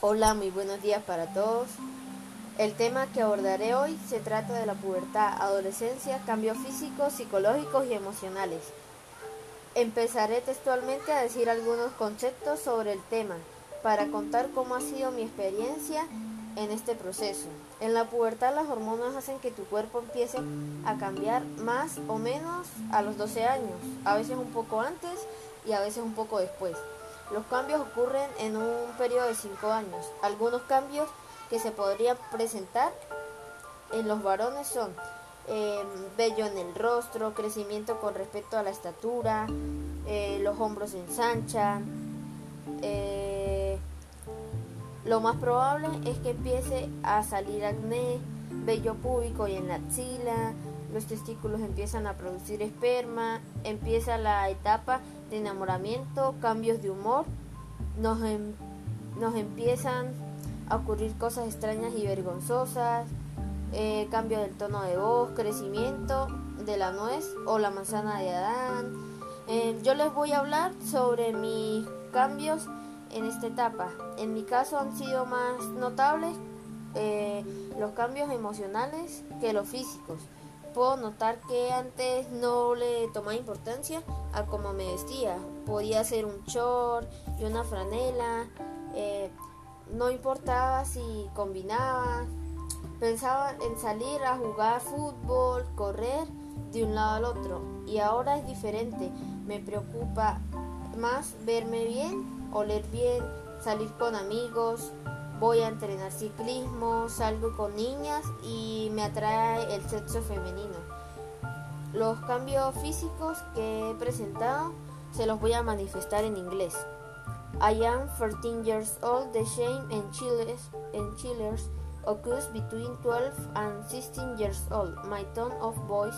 Hola, muy buenos días para todos. El tema que abordaré hoy se trata de la pubertad, adolescencia, cambios físicos, psicológicos y emocionales. Empezaré textualmente a decir algunos conceptos sobre el tema para contar cómo ha sido mi experiencia en este proceso. En la pubertad las hormonas hacen que tu cuerpo empiece a cambiar más o menos a los 12 años, a veces un poco antes y a veces un poco después. Los cambios ocurren en un periodo de 5 años. Algunos cambios que se podrían presentar en los varones son eh, vello en el rostro, crecimiento con respecto a la estatura, eh, los hombros se ensanchan. Eh, lo más probable es que empiece a salir acné, vello púbico y en la axila, los testículos empiezan a producir esperma, empieza la etapa de enamoramiento, cambios de humor, nos, em, nos empiezan a ocurrir cosas extrañas y vergonzosas, eh, cambio del tono de voz, crecimiento de la nuez o la manzana de Adán. Eh, yo les voy a hablar sobre mis cambios en esta etapa. En mi caso han sido más notables eh, los cambios emocionales que los físicos puedo notar que antes no le tomaba importancia a cómo me vestía. Podía ser un short y una franela. Eh, no importaba si combinaba. Pensaba en salir a jugar fútbol, correr de un lado al otro. Y ahora es diferente. Me preocupa más verme bien, oler bien, salir con amigos, voy a entrenar ciclismo, salgo con niñas y me atrae el sexo femenino. Los cambios físicos que he presentado se los voy a manifestar en inglés. I am 13 years old. The shame and chillers, and chillers occurs between 12 and 16 years old. My tone of voice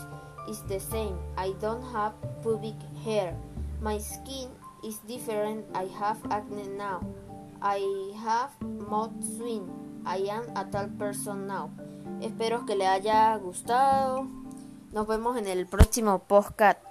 is the same. I don't have pubic hair. My skin is different. I have acne now. I have mod swing. I am a tal person now. Espero que le haya gustado. Nos vemos en el próximo podcast.